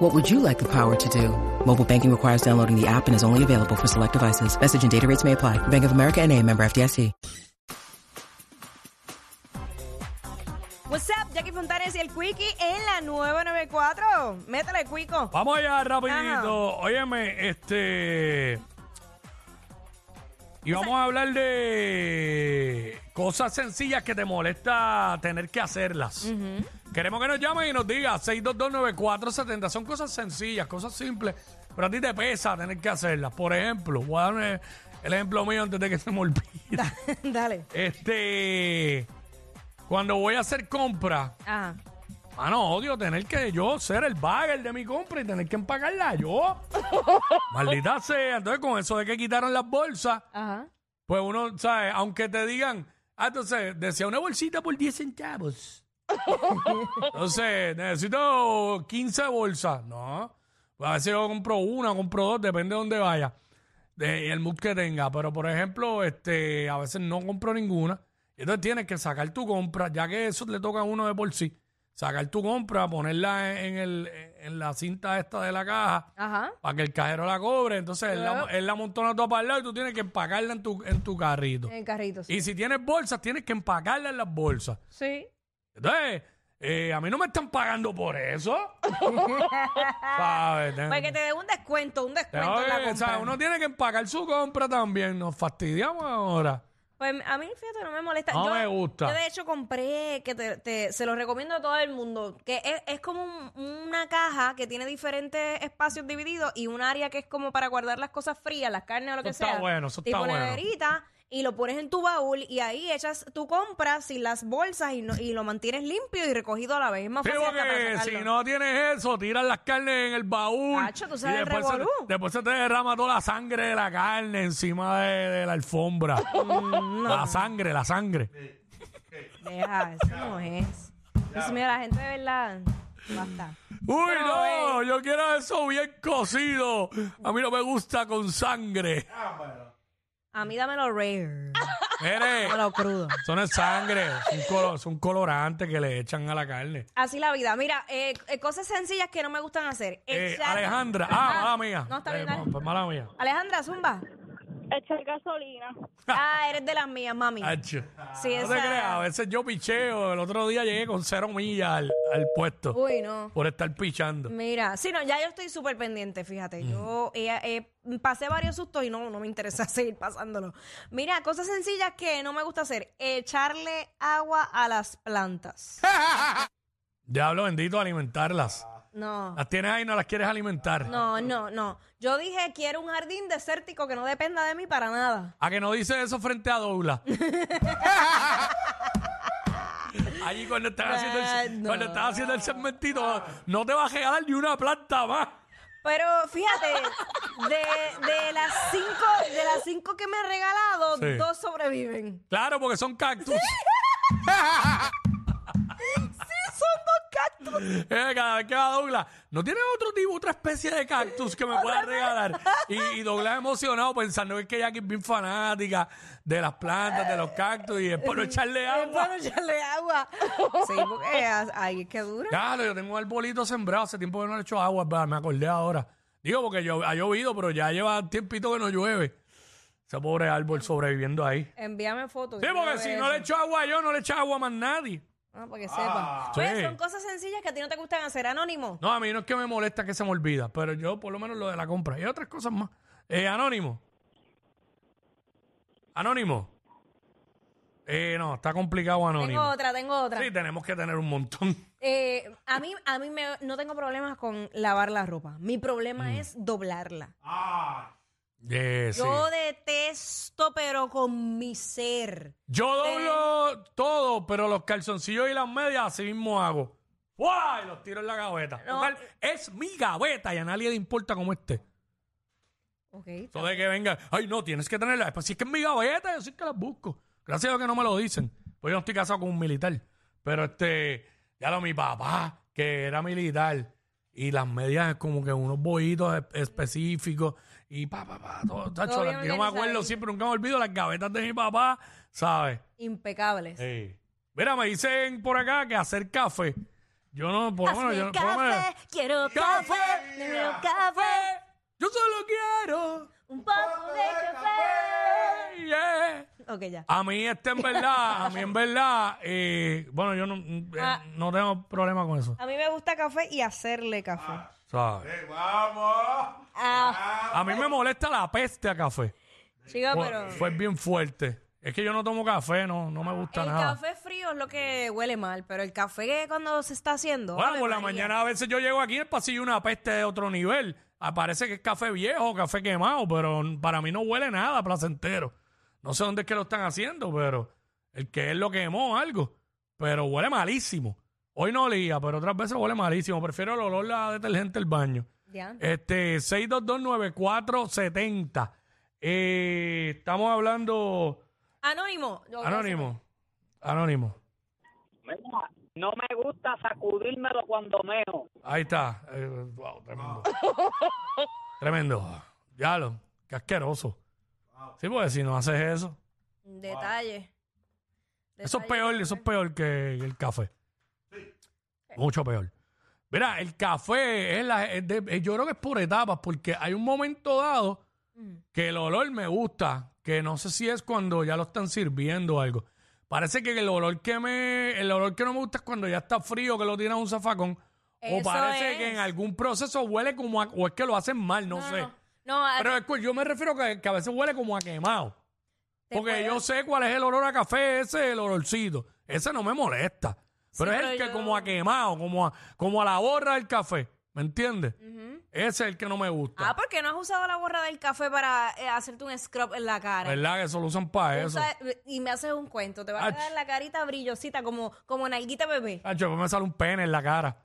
What would you like the power to do? Mobile banking requires downloading the app and is only available for select devices. Message and data rates may apply. Bank of America and a member FDIC. What's up, Jackie Fontanes y el Quickie en la 994. Métele, Quico. Vamos allá rapidito. Ajá. Óyeme, este... Y vamos a hablar de cosas sencillas que te molesta tener que hacerlas. Queremos que nos llamen y nos digan 6229470. Son cosas sencillas, cosas simples, pero a ti te pesa tener que hacerlas. Por ejemplo, voy a dar un- el ejemplo mío antes de que se me olvide. Dale. Este... Cuando voy a hacer compras, Ajá. Mano, odio tener que yo ser el bagger de mi compra y tener que empacarla yo. Maldita sea. Entonces, con eso de que quitaron las bolsas, Ajá. pues uno, ¿sabes? Aunque te digan, ah, entonces, decía una bolsita por 10 centavos. Entonces, necesito 15 bolsas. No. Pues a veces yo compro una, compro dos, depende de dónde vaya. De, y el mood que tenga. Pero, por ejemplo, este, a veces no compro ninguna. Entonces tienes que sacar tu compra, ya que eso le toca a uno de por sí. Sacar tu compra, ponerla en, el, en la cinta esta de la caja Ajá. para que el cajero la cobre. Entonces él la, él la montona toda para el lado y tú tienes que empacarla en tu, en tu carrito. En el carrito. Sí. Y si tienes bolsas, tienes que empacarla en las bolsas. Sí. Entonces, eh, a mí no me están pagando por eso. ¿Sabes? Para que te dé un descuento, un descuento tengo en la que- o compra. sea, uno tiene que empacar su compra también. Nos fastidiamos ahora. Pues a mí, fíjate, no me molesta. No yo, me gusta. Yo, de hecho, compré, que te, te- se lo recomiendo a todo el mundo, que es, es como un- una caja que tiene diferentes espacios divididos y un área que es como para guardar las cosas frías, las carnes o lo que Eso está sea. bueno, eso está tipo bueno. neverita, y lo pones en tu baúl y ahí echas tu compra sin las bolsas y, no- y lo mantienes limpio y recogido a la vez. Es más Sí, fácil hasta para porque sacarlo. si no tienes eso, tiras las carnes en el baúl. Tacho, tú sabes y el después se, revolú. después se te derrama toda la sangre de la carne encima de, de la alfombra. Mm, La sangre, la sangre. Deja, eso no es. Dios mío, la gente de verdad. Basta. Uy, No, no, yo quiero eso bien cocido. A mí no me gusta con sangre. A mí dámelo rare. Mire, Dámelo crudo. eso no es sangre, es un, colo- es un colorante que le echan a la carne. Así la vida. Mira, eh, eh, cosas sencillas que no me gustan hacer. Eh, Echar- Alejandra, ah, mala mía. No, está Eh, bien, dale. no, pues mala mía. Alejandra, zumba. Echar gasolina. Ah, eres de las mías, mami. Sí, no te esa- creas, a veces yo picheo. El otro día llegué con cero millas al, al puesto Uy, no. por estar pichando. Mira, sí, no, ya yo estoy súper pendiente, fíjate. Yo eh, eh, pasé varios sustos y no, no me interesa seguir pasándolo. Mira, cosas sencillas que no me gusta hacer. Echarle agua a las plantas. Diablo bendito, alimentarlas. No. Las tienes ahí y no las quieres alimentar. No, no, no. Yo dije, quiero un jardín desértico que no dependa de mí para nada. A que no dice eso frente a Douglas. Allí cuando estás haciendo el, no. cuando estás haciendo el segmentito, no te va a regalar ni una planta más. Pero fíjate, de, de las cinco, de las cinco que me ha regalado, Sí. dos sobreviven. Claro, porque son cactus. Eh, Cada vez que va Douglas, ¿no tiene otro tipo, otra especie de cactus que me pueda regalar? Y, y Douglas emocionado pensando que Jackie es bien fanática de las plantas, de los cactus y es por no echarle Es agua. para echarle agua. Sí, porque ahí es que dura. Claro, yo tengo un arbolito sembrado, hace tiempo que no le echo agua, me acordé ahora. Digo, porque yo, ha llovido, pero ya lleva tiempito que no llueve. Ese pobre árbol sobreviviendo ahí. Envíame fotos. Sí, porque si no le echo agua yo, no le echo agua a más nadie. Ah, para que sepa. Sí. Pues son cosas sencillas que a ti no te gustan hacer, Anónimo. No, a mí no es que me molesta que se me olvida, pero yo por lo menos lo de la compra. Y otras cosas más. Eh, Anónimo. Anónimo. Eh, no, está complicado Anónimo. Tengo otra, tengo otra. Sí, tenemos que tener un montón. Eh, a mí, a mí me- no tengo problemas con lavar la ropa. Mi problema Mm. es doblarla. Eh, sí. Yo detesto, pero con mi ser. Yo doblo todo, pero los calzoncillos y las medias así mismo hago. ¡Guay! Los tiro en la gaveta. No. Total, es mi gaveta y a nadie le importa cómo esté. Ok. Eso de que venga, ay, no, tienes que tenerla. Pues si es que es mi gaveta, yo sí que las busco. Gracias a Dios que no me lo dicen. Pues yo no estoy casado con un militar. Pero este, ya lo mi papá, que era militar, y las medias como que unos bollitos específicos, y pa, pa, pa, todo. tacho, bien las- yo me acuerdo organizadito. siempre, nunca me olvido las gavetas de mi papá, ¿sabes? Impecables. Sí. Mira, me dicen por acá que hacer café. Yo no, por lo menos, yo no. por lo menos- quiero ¡Café! quiero café, Yo solo quiero. un poco de café. Yeah. Ok, ya. A mí, este en verdad, a mí en verdad, eh, bueno, yo no, eh, Ah. no tengo problema con eso. A mí me gusta café y hacerle café. ¿sabes? Ah, A mí me molesta la peste a café. chica, Fue, pero fue bien fuerte. Es que yo no tomo café, no, no me gusta el nada. café frío es lo que huele mal, pero el café que cuando se está haciendo. Bueno, Ave por la María. mañana a veces yo llego aquí en el pasillo una peste de otro nivel. Ah, Parece que es café viejo, café quemado, pero para mí no huele nada placentero. No sé dónde es que lo están haciendo, pero el que él lo quemó o algo. Pero huele malísimo. Hoy no olía, pero otras veces huele malísimo. Prefiero el olor a detergente del baño. Ya. Este, 6229470. Eh, estamos hablando. Anónimo. Yo- Anónimo. Anónimo. Mira, no me gusta sacudírmelo cuando meo. Ahí está. Eh, wow, tremendo. tremendo. Ya lo. Qué asqueroso. Sí, pues si no haces eso. Detalle. Eso es Detalle. peor, eso es peor que el café. Mucho peor. Mira, el café es la, es de- es- yo creo que es por etapas, porque hay un momento dado Mm. que el olor me gusta, que no sé si es cuando ya lo están sirviendo o algo. Parece que el olor que me, el olor que no me gusta es cuando ya está frío, que lo tiene a un zafacón. O Eso parece es. que en algún proceso huele como a, o es que lo hacen mal, no, sé. No, no, a- Pero es que yo me refiero que, que a veces huele como a quemado. Te Porque puedo- yo sé cuál es el olor a café, ese el olorcito. Ese no me molesta. Pero Sí, es el que yo- como a quemado, como a, como a la borra del café. ¿Me entiendes? Ujú. Ese es el que no me gusta. Ah, porque no has usado la borra del café para eh, hacerte un scrub en la cara. ¿Verdad que eso lo usan para eso? Usa- y me haces un cuento. Te va a Ach. quedar la carita brillosita como, como nalguita bebé. Hacho, después me sale un pene en la cara.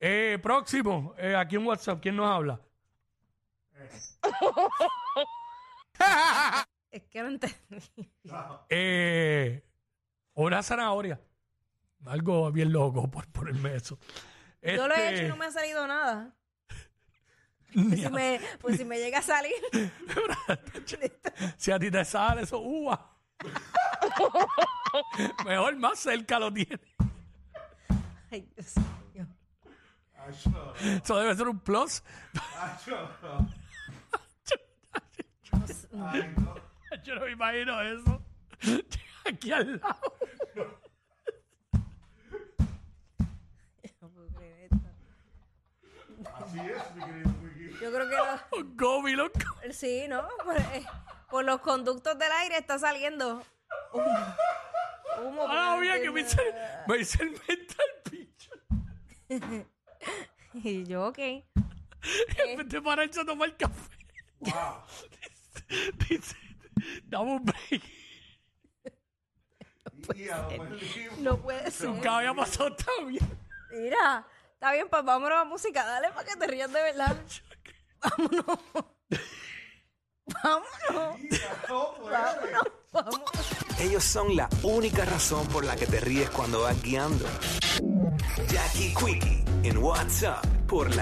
Eh, próximo, eh, aquí en WhatsApp, ¿quién nos habla? Es que no entendí. Eh, una zanahoria. Algo bien loco por ponerme eso. Yo lo he Este, hecho y no me ha salido nada. ni Pues si, a- me, pues si me llega a salir. Si a ti te sale eso, uva. Mejor más cerca lo tiene. Ay, Dios mío. Eso debe ser un plus. Yo no me imagino eso. Aquí al lado. No puedo creer esto. Yo creo que lo- Un gobi, loco. sí, ¿no? Por, eh, por los conductos del aire está saliendo humo. Humo, Ah, no bien, que me hice, me hice el mental picho. Y yo, ok. En vez de pararse a tomar café. Dice, dice, dame un break. No puede ser. Nunca había pasado tan bien. Mira, está bien, pues vámonos a música. Dale para que te rías de verdad. Vámonos. Vámonos. Vámonos. Vámonos. Ellos son la única razón por la que te ríes cuando vas guiando. Jackie Quickie en WhatsApp por la